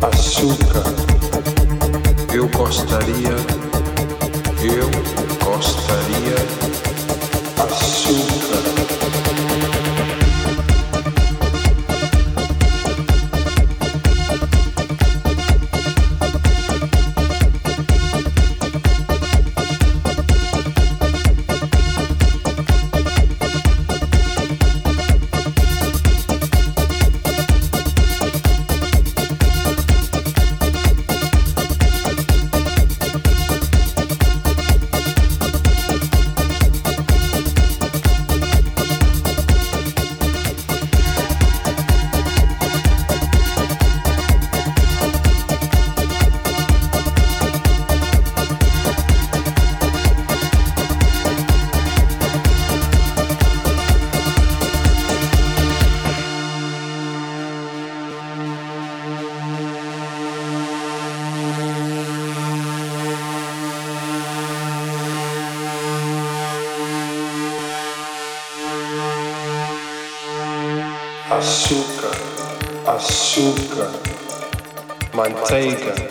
açúcar, Jamaica.